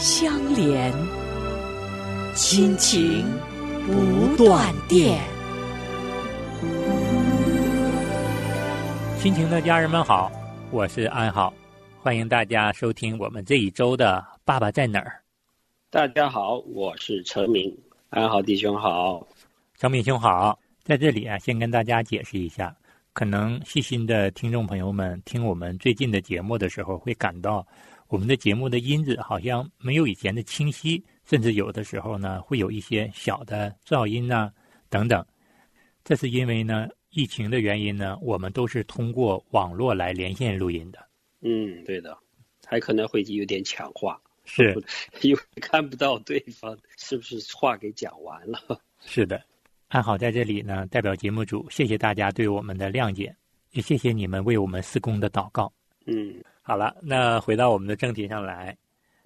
相连，亲情不断电。亲情的家人们好，我是安好，欢迎大家收听我们这一周的《爸爸在哪儿》。大家好，我是陈明，安好弟兄好，张明兄好。在这里啊，先跟大家解释一下，可能细心的听众朋友们听我们最近的节目的时候，会感到我们的节目的音质好像没有以前的清晰，甚至有的时候呢，会有一些小的噪音呐等等。这是因为呢。疫情的原因呢，我们都是通过网络来连线录音的。嗯，对的，还可能会有点抢话，是，因为看不到对方是不是话给讲完了。是的，安好在这里呢，代表节目组谢谢大家对我们的谅解，也谢谢你们为我们施工的祷告。嗯，好了，那回到我们的正题上来，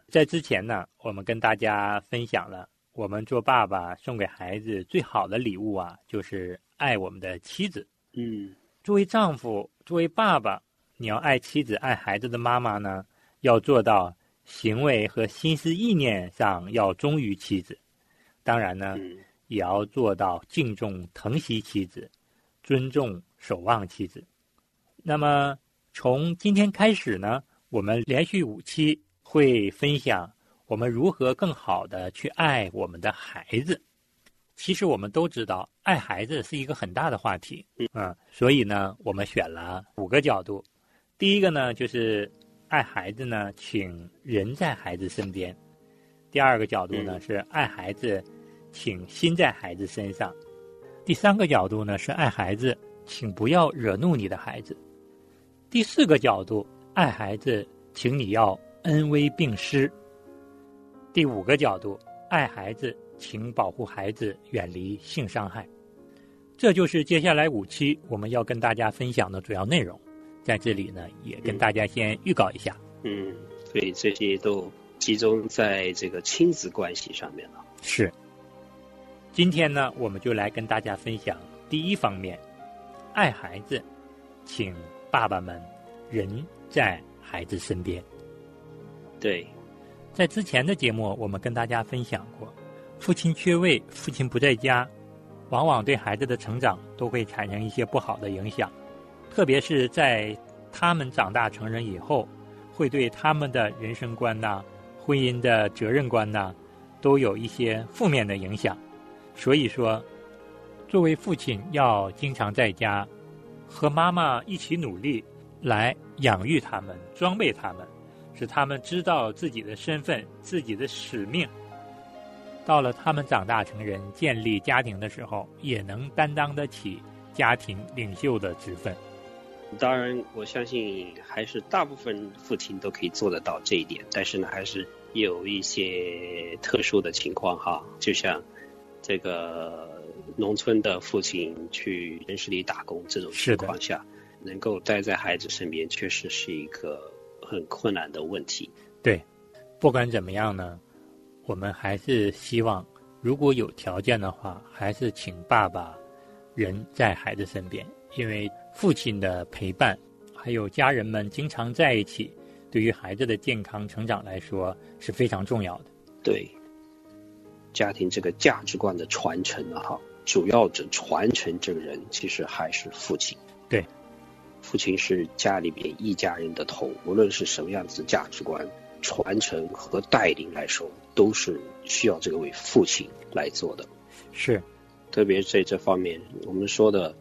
在之前呢，我们跟大家分享了我们做爸爸送给孩子最好的礼物啊，就是。爱我们的妻子，嗯，作为丈夫，作为爸爸，你要爱妻子、爱孩子的妈妈呢，要做到行为和心思意念上要忠于妻子。当然呢，也要做到敬重、疼惜妻子，尊重、守望妻子。那么，从今天开始呢，我们连续五期会分享我们如何更好的去爱我们的孩子。其实我们都知道，爱孩子是一个很大的话题，嗯，所以呢，我们选了五个角度。第一个呢，就是爱孩子呢，请人在孩子身边；第二个角度呢，是爱孩子，请心在孩子身上；第三个角度呢，是爱孩子，请不要惹怒你的孩子；第四个角度，爱孩子，请你要恩威并施；第五个角度，爱孩子。请保护孩子远离性伤害，这就是接下来五期我们要跟大家分享的主要内容。在这里呢，也跟大家先预告一下。嗯，所以这些都集中在这个亲子关系上面了。是。今天呢，我们就来跟大家分享第一方面，爱孩子，请爸爸们人在孩子身边。对，在之前的节目，我们跟大家分享过。父亲缺位，父亲不在家，往往对孩子的成长都会产生一些不好的影响，特别是在他们长大成人以后，会对他们的人生观呐、婚姻的责任观呐，都有一些负面的影响。所以说，作为父亲要经常在家，和妈妈一起努力来养育他们、装备他们，使他们知道自己的身份、自己的使命。到了他们长大成人、建立家庭的时候，也能担当得起家庭领袖的职分。当然，我相信还是大部分父亲都可以做得到这一点。但是呢，还是有一些特殊的情况哈，就像这个农村的父亲去城市里打工这种情况下，能够待在孩子身边，确实是一个很困难的问题。对，不管怎么样呢。我们还是希望，如果有条件的话，还是请爸爸人在孩子身边，因为父亲的陪伴，还有家人们经常在一起，对于孩子的健康成长来说是非常重要的。对，家庭这个价值观的传承啊，哈，主要的传承这个人其实还是父亲。对，父亲是家里边一家人的头，无论是什么样子价值观。传承和带领来说，都是需要这位父亲来做的。是，特别在这方面，我们说的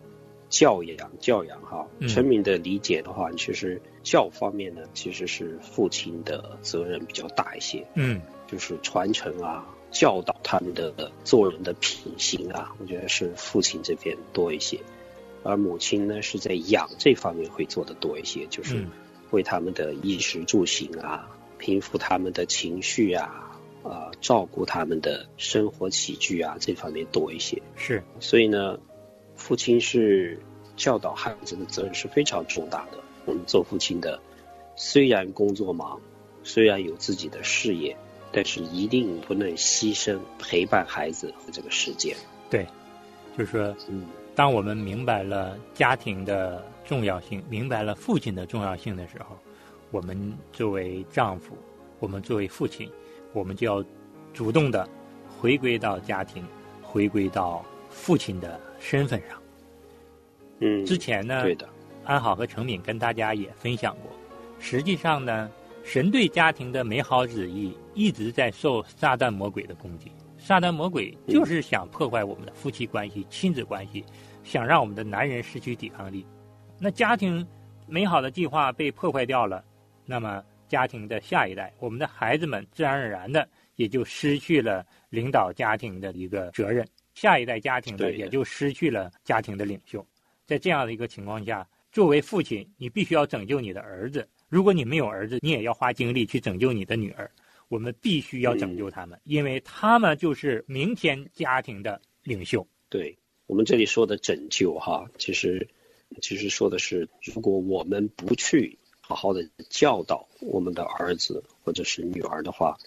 教养、教养哈，陈明的理解的话，其实教方面呢，其实是父亲的责任比较大一些。嗯，就是传承啊，教导他们的做人的品行啊，我觉得是父亲这边多一些，而母亲呢是在养这方面会做的多一些，就是为他们的衣食住行啊。平复他们的情绪啊，啊照顾他们的生活起居啊这方面多一些。是，所以呢，父亲是教导孩子的责任是非常重大的。我们做父亲的，虽然工作忙，虽然有自己的事业，但是一定不能牺牲陪伴孩子和这个时间。对，就是说，嗯，当我们明白了家庭的重要性，明白了父亲的重要性的时候，我们作为丈夫，我们作为父亲，我们就要主动的回归到家庭，回归到父亲的身份上。嗯，之前呢，对的，安好和程敏跟大家也分享过，实际上呢，神对家庭的美好旨意一直在受撒旦魔鬼的攻击。撒旦魔鬼就是想破坏我们的夫妻关系、亲子关系，想让我们的男人失去抵抗力。那家庭美好的计划被破坏掉了，那么家庭的下一代，我们的孩子们自然而然的也就失去了领导家庭的一个责任，下一代家庭呢也就失去了家庭的领袖。在这样的一个情况下，作为父亲，你必须要拯救你的儿子。如果你没有儿子，你也要花精力去拯救你的女儿。我们必须要拯救他们，因为他们就是明天家庭的领袖。对我们这里说的拯救哈，其实其实说的是，如果我们不去好好的教导我们的儿子或者是女儿的话，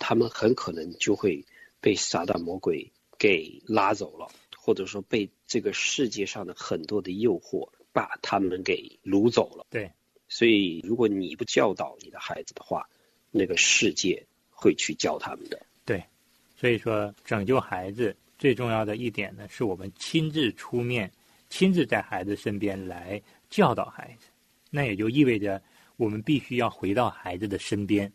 他们很可能就会被撒旦魔鬼给拉走了，或者说被这个世界上的很多的诱惑把他们给掳走了。对，所以如果你不教导你的孩子的话，那个世界会去教他们的。对所以说，拯救孩子最重要的一点呢，是我们亲自出面，亲自在孩子身边来教导孩子。那也就意味着，我们必须要回到孩子的身边，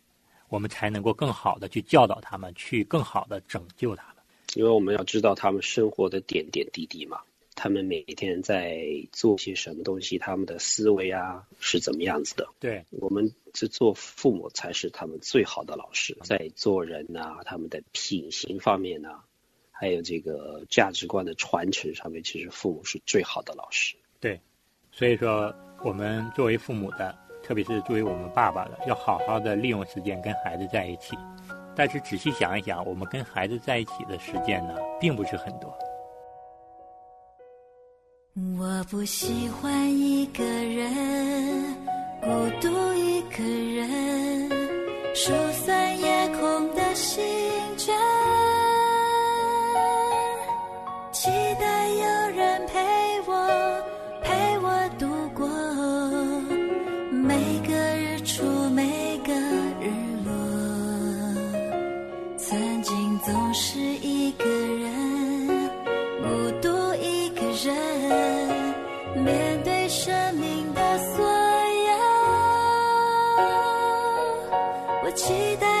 我们才能够更好的去教导他们，去更好的拯救他们。因为我们要知道他们生活的点点滴滴嘛，他们每天在做些什么东西，他们的思维啊是怎么样子的。对，我们这做父母才是他们最好的老师，在做人呐、他们的品行方面呐、还有这个价值观的传承上面，其实父母是最好的老师。对所以说，我们作为父母的，特别是作为我们爸爸的，要好好的利用时间跟孩子在一起。但是仔细想一想，我们跟孩子在一起的时间呢，并不是很多。我不喜欢一个人，孤独一个人，数算夜空的星辰，期待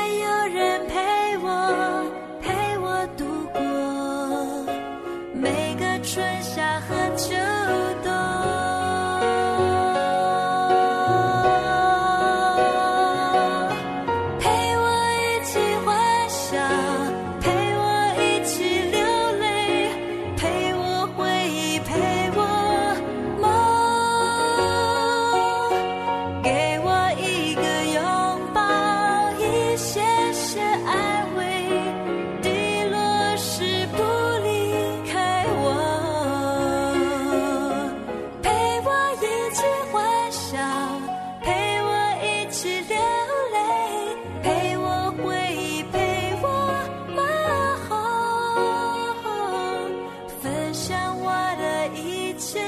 一切，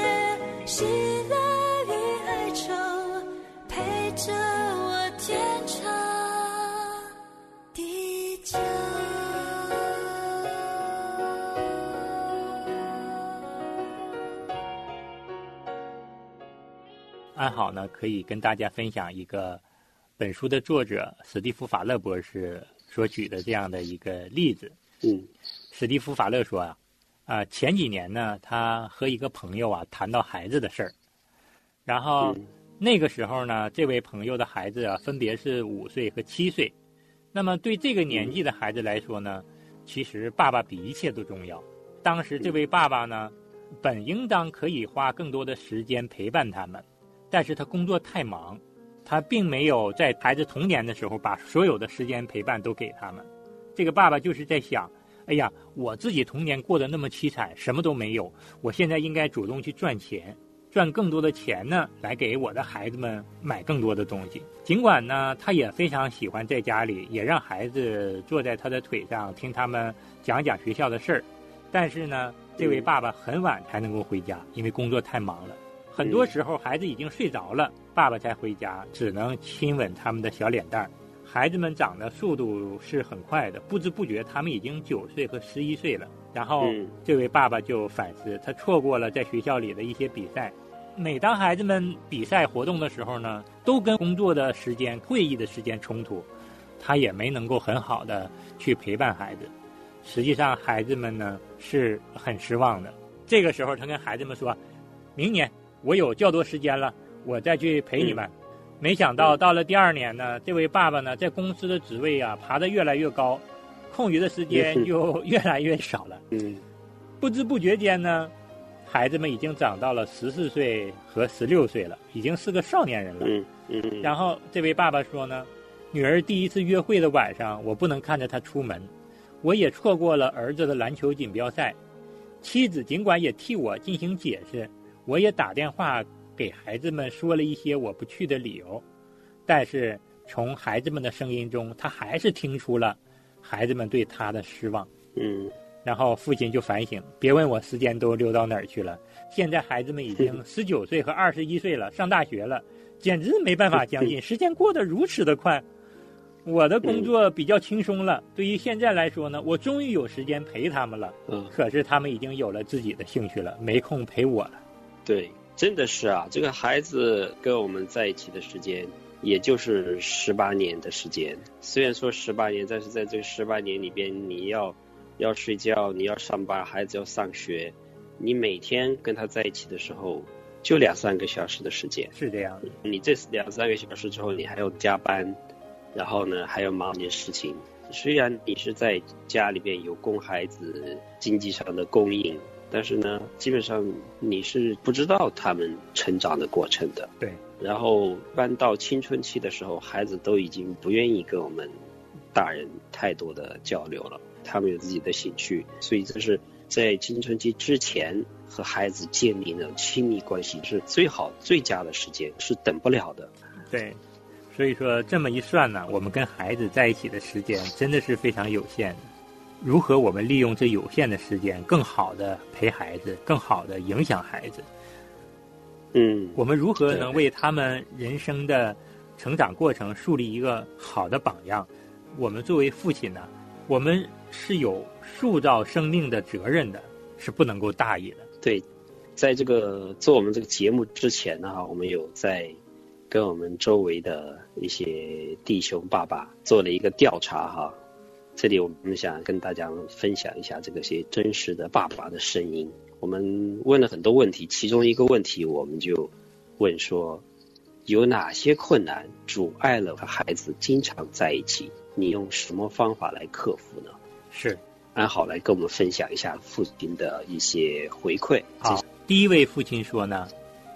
喜乐与哀愁，陪着我天长地久。安好呢，可以跟大家分享一个本书的作者史蒂夫·法勒博士所举的这样的一个例子。嗯史蒂夫·法勒说啊，啊、前几年呢，他和一个朋友啊谈到孩子的事儿，然后嗯那个时候呢，这位朋友的孩子啊分别是五岁和七岁。那么对这个年纪的孩子来说呢，其实爸爸比一切都重要。当时这位爸爸呢，本应当可以花更多的时间陪伴他们，但是他工作太忙，他并没有在孩子童年的时候把所有的时间陪伴都给他们。这个爸爸就是在想，哎呀，我自己童年过得那么凄惨，什么都没有，我现在应该主动去赚钱，赚更多的钱呢，来给我的孩子们买更多的东西。尽管呢，他也非常喜欢在家里，也让孩子坐在他的腿上听他们讲讲学校的事儿，但是呢，这位爸爸很晚才能够回家，因为工作太忙了。很多时候，孩子已经睡着了，爸爸才回家，只能亲吻他们的小脸蛋儿。孩子们长的速度是很快的，不知不觉他们已经九岁和十一岁了。然后这位爸爸就反思，他错过了在学校里的一些比赛。每当孩子们比赛活动的时候呢，都跟工作的时间、会议的时间冲突，他也没能够很好的去陪伴孩子。实际上，孩子们呢是很失望的。这个时候，他跟孩子们说：“明年我有较多时间了，我再去陪你们。”没想到到了第二年呢，这位爸爸呢在公司的职位啊爬得越来越高，空余的时间就 越来越少了。嗯，不知不觉间呢，孩子们已经长到了十四岁和十六岁了，已经是个少年人了。嗯嗯。然后这位爸爸说呢，女儿第一次约会的晚上，我不能看着她出门，我也错过了儿子的篮球锦标赛。妻子尽管也替我进行解释，我也打电话。给孩子们说了一些我不去的理由，但是从孩子们的声音中，他还是听出了孩子们对他的失望。嗯，然后父亲就反省：别问我时间都溜到哪儿去了。现在孩子们已经 十九岁和二十一岁了，上大学了，简直没办法 相信，时间过得如此的快。我的工作比较轻松了，对于现在来说呢，我终于有时间陪他们了。嗯，可是他们已经有了自己的兴趣了，没空陪我了。对。真的是啊，这个孩子跟我们在一起的时间，也就是十八年的时间。虽然说十八年，但是在这个十八年里边，你要要睡觉，你要上班，孩子要上学，你每天跟他在一起的时候，就两三个小时的时间。是这样的。你这两三个小时之后，你还要加班，然后呢还要忙一件事情。虽然你是在家里边有供孩子经济上的供应。但是呢，基本上你是不知道他们成长的过程的。对。然后，搬到青春期的时候，孩子都已经不愿意跟我们大人太多的交流了，他们有自己的兴趣，所以这是在青春期之前和孩子建立那种亲密关系是最好、最佳的时间，是等不了的。对。所以说，这么一算呢，我们跟孩子在一起的时间真的是非常有限的。如何我们利用这有限的时间，更好的陪孩子，更好的影响孩子？嗯，我们如何能为他们人生的成长过程树立一个好的榜样？我们作为父亲呢，我们是有塑造生命的责任的，是不能够大意的。对，在这个做我们这个节目之前呢，我们有在跟我们周围的一些弟兄爸爸做了一个调查哈。这里我们想跟大家分享一下这个些真实的爸爸的声音。我们问了很多问题，其中一个问题我们就问说，有哪些困难阻碍了和孩子经常在一起？你用什么方法来克服呢？是，安好来跟我们分享一下父亲的一些回馈。好，第一位父亲说呢，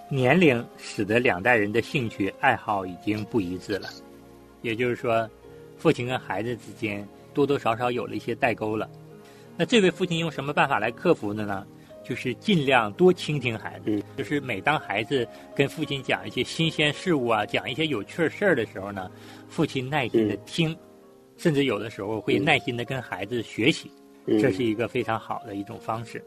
年龄使得两代人的兴趣爱好已经不一致了，也就是说，父亲跟孩子之间。多多少少有了一些代沟了，那这位父亲用什么办法来克服的呢？就是尽量多倾听孩子，就是每当孩子跟父亲讲一些新鲜事物啊，讲一些有趣事儿的时候呢，父亲耐心的听，甚至有的时候会耐心的跟孩子学习，这是一个非常好的一种方式。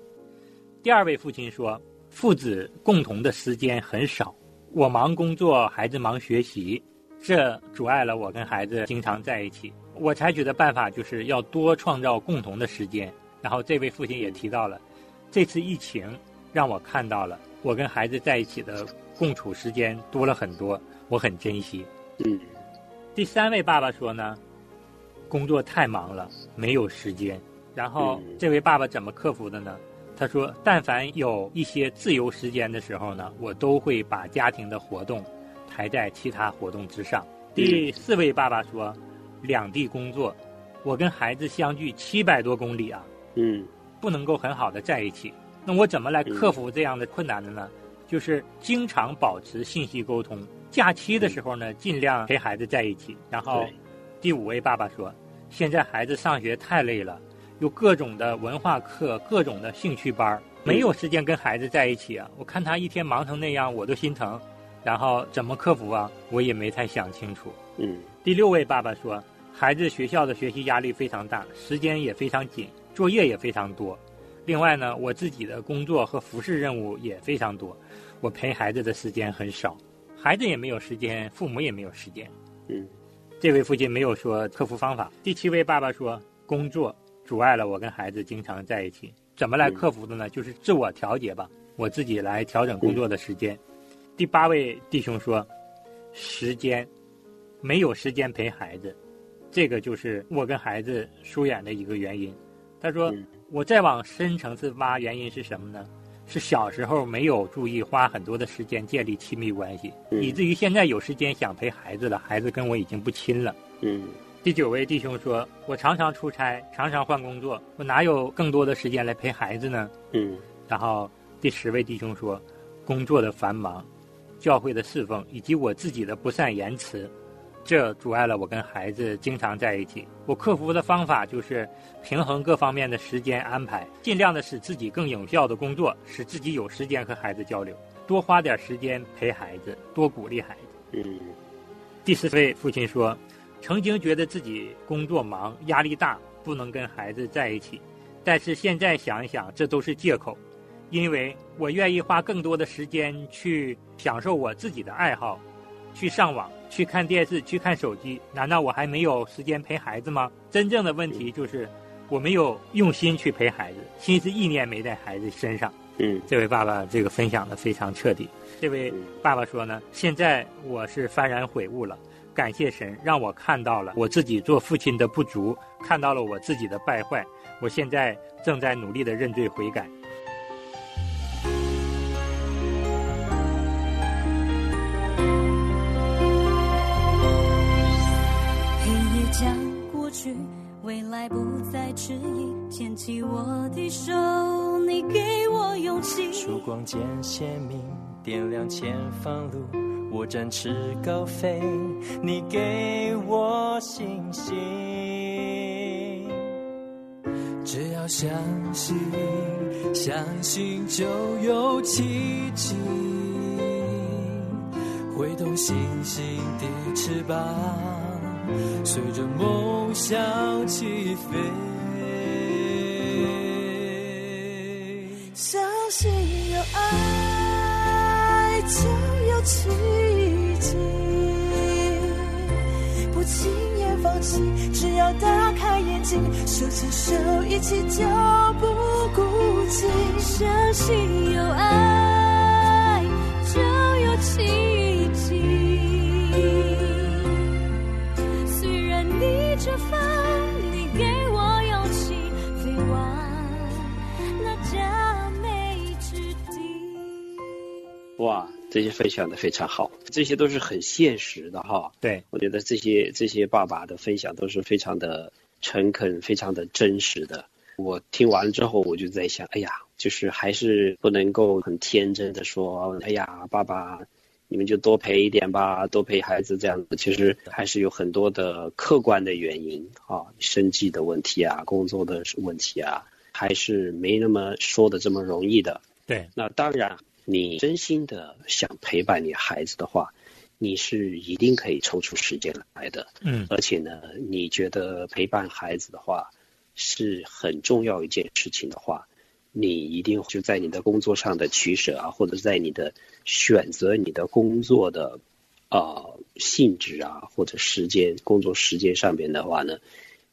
第二位父亲说，父子共同的时间很少，我忙工作，孩子忙学习，这阻碍了我跟孩子经常在一起。我采取的办法就是要多创造共同的时间。然后这位父亲也提到了，这次疫情让我看到了我跟孩子在一起的共处时间多了很多，我很珍惜。嗯。第三位爸爸说呢，工作太忙了，没有时间。然后这位爸爸怎么克服的呢？他说，但凡有一些自由时间的时候呢，我都会把家庭的活动排在其他活动之上。第四位爸爸说。两地工作，我跟孩子相距七百多公里啊，嗯，不能够很好的在一起。那我怎么来克服这样的困难的呢？就是经常保持信息沟通。假期的时候呢，尽量陪孩子在一起。然后，第五位爸爸说，现在孩子上学太累了，有各种的文化课、各种的兴趣班，没有时间跟孩子在一起啊。我看他一天忙成那样，我都心疼。然后怎么克服啊？我也没太想清楚。嗯，第六位爸爸说，孩子学校的学习压力非常大，时间也非常紧，作业也非常多。另外呢，我自己的工作和服饰任务也非常多，我陪孩子的时间很少，孩子也没有时间，父母也没有时间。嗯，这位父亲没有说克服方法。第七位爸爸说，工作阻碍了我跟孩子经常在一起，怎么来克服的呢？就是自我调节吧，我自己来调整工作的时间。第八位弟兄说，时间没有时间陪孩子，这个就是我跟孩子疏远的一个原因。他说，我再往深层次挖，原因是什么呢？是小时候没有注意花很多的时间建立亲密关系，以至于现在有时间想陪孩子了，孩子跟我已经不亲了。嗯。第九位弟兄说，我常常出差，常常换工作，我哪有更多的时间来陪孩子呢？嗯。然后第十位弟兄说，工作的繁忙。教会的侍奉以及我自己的不善言辞，这阻碍了我跟孩子经常在一起。我克服的方法就是平衡各方面的时间安排，尽量的使自己更有效的工作，使自己有时间和孩子交流，多花点时间陪孩子，多鼓励孩子。嗯。第四位父亲说，曾经觉得自己工作忙、压力大，不能跟孩子在一起，但是现在想一想，这都是借口。因为我愿意花更多的时间去享受我自己的爱好，去上网、去看电视、去看手机，难道我还没有时间陪孩子吗？真正的问题就是我没有用心去陪孩子，心思意念没在孩子身上。嗯，这位爸爸这个分享的非常彻底。这位爸爸说呢，现在我是幡然悔悟了，感谢神让我看到了我自己做父亲的不足，看到了我自己的败坏，我现在正在努力的认罪悔改。未来不再迟疑，牵起我的手，你给我勇气。曙光渐鲜明，点亮前方路，我展翅高飞，你给我信心。只要相信，相信就有奇迹，挥动星星的翅膀。随着梦想起飞，相信有爱就有奇迹，不轻言放弃，只要打开眼睛，手牵手一起就不孤寂。相信有爱就有奇。迹哇，这些分享的非常好，这些都是很现实的哈。对，我觉得这些这些爸爸的分享都是非常的诚恳，非常的真实的。我听完了之后，我就在想，哎呀，就是还是不能够很天真的说，哎呀，爸爸。你们就多陪一点吧，多陪孩子这样子，其实还是有很多的客观的原因啊，生计的问题啊，工作的问题啊，还是没那么说的这么容易的。对，那当然，你真心的想陪伴你孩子的话，你是一定可以抽出时间来的。嗯，而且呢，你觉得陪伴孩子的话是很重要一件事情的话。你一定就在你的工作上的取舍啊，或者在你的选择你的工作的呃性质啊，或者时间工作时间上面的话呢，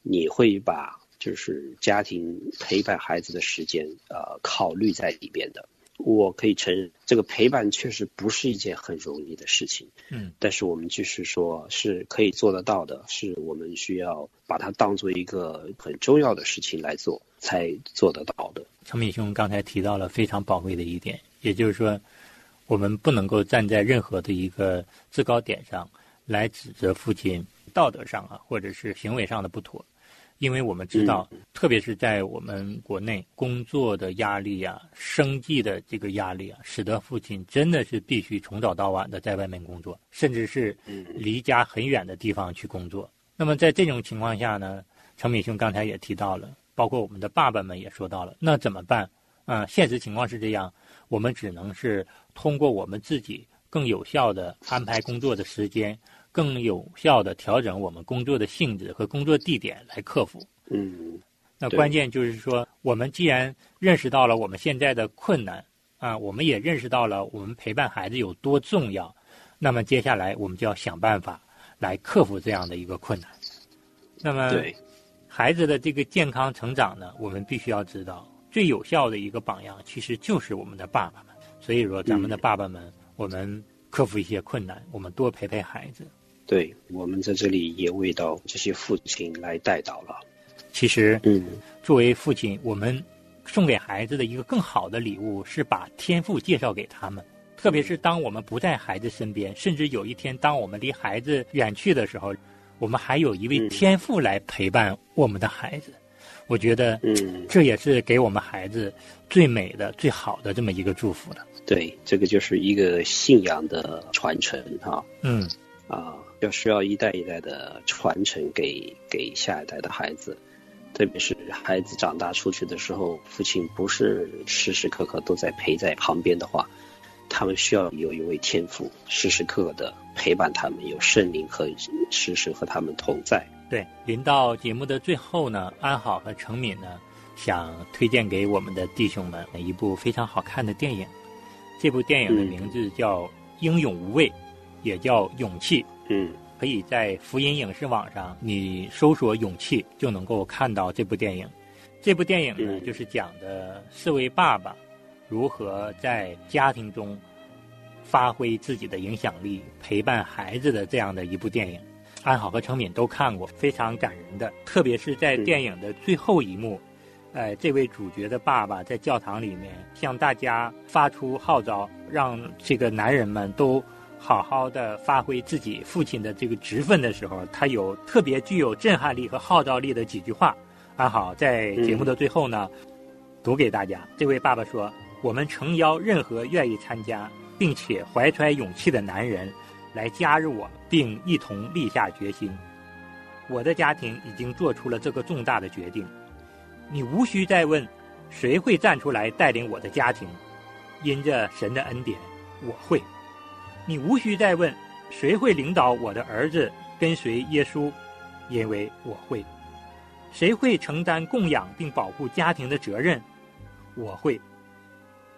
你会把就是家庭陪伴孩子的时间呃考虑在里边的。我可以承认，这个陪伴确实不是一件很容易的事情。嗯，但是我们就是说，是可以做得到的，是我们需要把它当做一个很重要的事情来做，才做得到的。程敏兄刚才提到了非常宝贵的一点，也就是说，我们不能够站在任何的一个制高点上来指责父亲道德上啊，或者是行为上的不妥。因为我们知道，特别是在我们国内，工作的压力啊、生计的这个压力啊，使得父亲真的是必须从早到晚的在外面工作，甚至是离家很远的地方去工作。那么在这种情况下呢，程敏兄刚才也提到了，包括我们的爸爸们也说到了，那怎么办？啊、现实情况是这样，我们只能是通过我们自己更有效的安排工作的时间，更有效的调整我们工作的性质和工作地点来克服。嗯那关键就是说，我们既然认识到了我们现在的困难啊，我们也认识到了我们陪伴孩子有多重要，那么接下来我们就要想办法来克服这样的一个困难。那么，对，孩子的这个健康成长呢，我们必须要知道，最有效的一个榜样其实就是我们的爸爸们。所以说，咱们的爸爸们，我们克服一些困难，我们多陪陪孩子。对，我们在这里也为到这些父亲来带祷了。其实，嗯作为父亲，我们送给孩子的一个更好的礼物是把天赋介绍给他们。特别是当我们不在孩子身边，甚至有一天当我们离孩子远去的时候，我们还有一位嗯天赋来陪伴我们的孩子。我觉得嗯，这也是给我们孩子最美的、最好的这么一个祝福了。对，这个就是一个信仰的传承哈嗯，啊，要需要一代一代的传承给给下一代的孩子。特别是孩子长大出去的时候，父亲不是时时刻刻都在陪在旁边的话，他们需要有一位天父时时刻刻的陪伴他们，有圣灵和时时和他们同在。对。临到节目的最后呢，安好和程敏呢，想推荐给我们的弟兄们一部非常好看的电影。这部电影的名字叫《英勇无畏》，也叫《勇气》。嗯可以在福音影视网上，你搜索“勇气”就能够看到这部电影。这部电影呢，嗯就是讲的四位爸爸如何在家庭中发挥自己的影响力，陪伴孩子的这样的一部电影。安好和成敏都看过，非常感人的。特别是在电影的最后一幕，呃，这位主角的爸爸在教堂里面向大家发出号召，让这个男人们都好好的发挥自己父亲的这个职分的时候，他有特别具有震撼力和号召力的几句话。安好在节目的最后呢，读给大家。这位爸爸说：“我们诚邀任何愿意参加并且怀揣勇气的男人来加入我，并一同立下决心。我的家庭已经做出了这个重大的决定，你无需再问谁会站出来带领我的家庭。因着神的恩典，我会。你无需再问谁会领导我的儿子跟随耶稣，因为我会。谁会承担供养并保护家庭的责任？我会。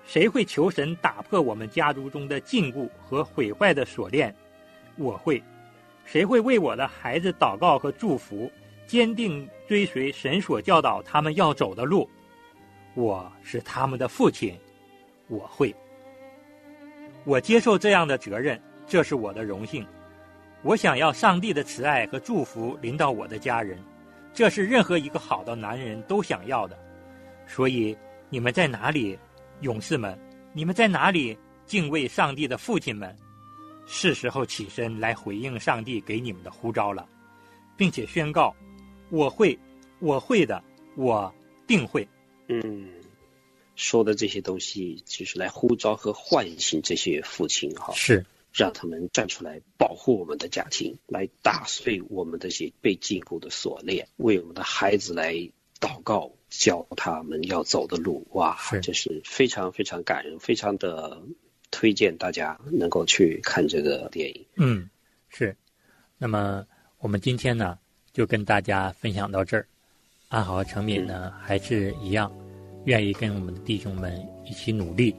谁会求神打破我们家族中的禁锢和毁坏的锁链？我会。谁会为我的孩子祷告和祝福，坚定追随神所教导他们要走的路？我是他们的父亲，我会。我接受这样的责任，这是我的荣幸。我想要上帝的慈爱和祝福临到我的家人，这是任何一个好的男人都想要的。所以，你们在哪里，勇士们？你们在哪里，敬畏上帝的父亲们？是时候起身来回应上帝给你们的呼召了，并且宣告：我会，我会的，我定会。嗯，说的这些东西，就是来呼召和唤醒这些父亲哈，是，让他们站出来保护我们的家庭，来打碎我们这些被禁锢的锁链，为我们的孩子来祷告，教他们要走的路。哇，这是非常非常感人，非常的推荐大家能够去看这个电影。嗯，是。那么我们今天呢，就跟大家分享到这儿。安好和程敏呢，还是一样，愿意跟我们的弟兄们一起努力，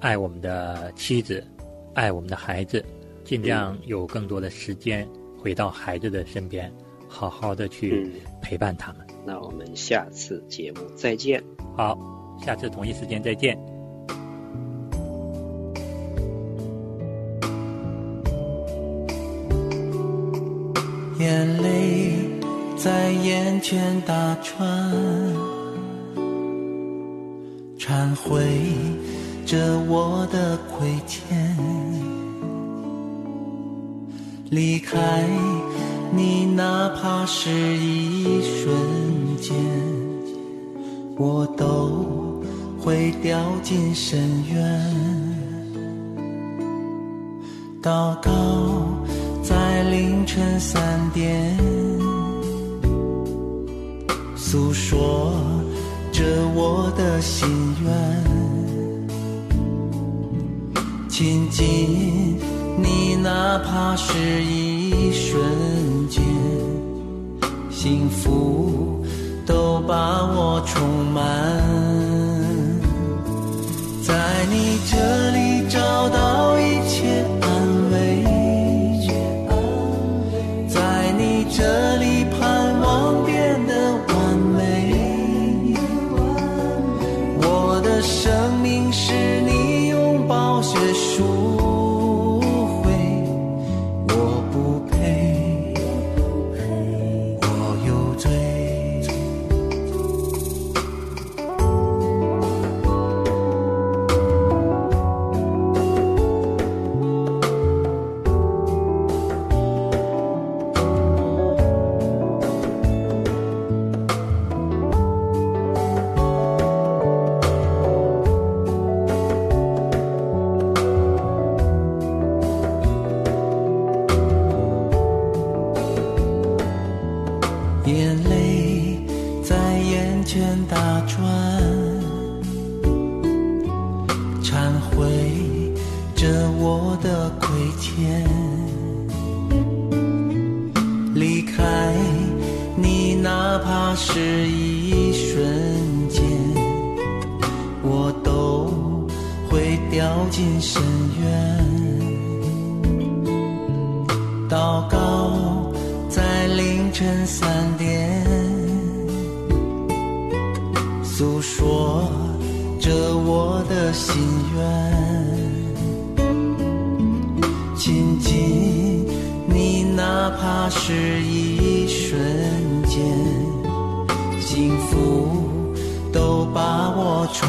爱我们的妻子，爱我们的孩子，尽量有更多的时间回到孩子的身边，好好的去嗯，陪伴他们。那我们下次节目再见。好，下次同一时间再见。眼泪在眼圈打转，忏悔着我的亏欠。离开你，哪怕是一瞬间，我都会掉进深渊。祷告在凌晨三点，诉说着我的心愿，亲近你，哪怕是一瞬间，幸福都把我充满，在你这里找到结束进深渊。祷告在凌晨三点，诉说着我的心愿，亲近你，哪怕是一瞬间，幸福都把我充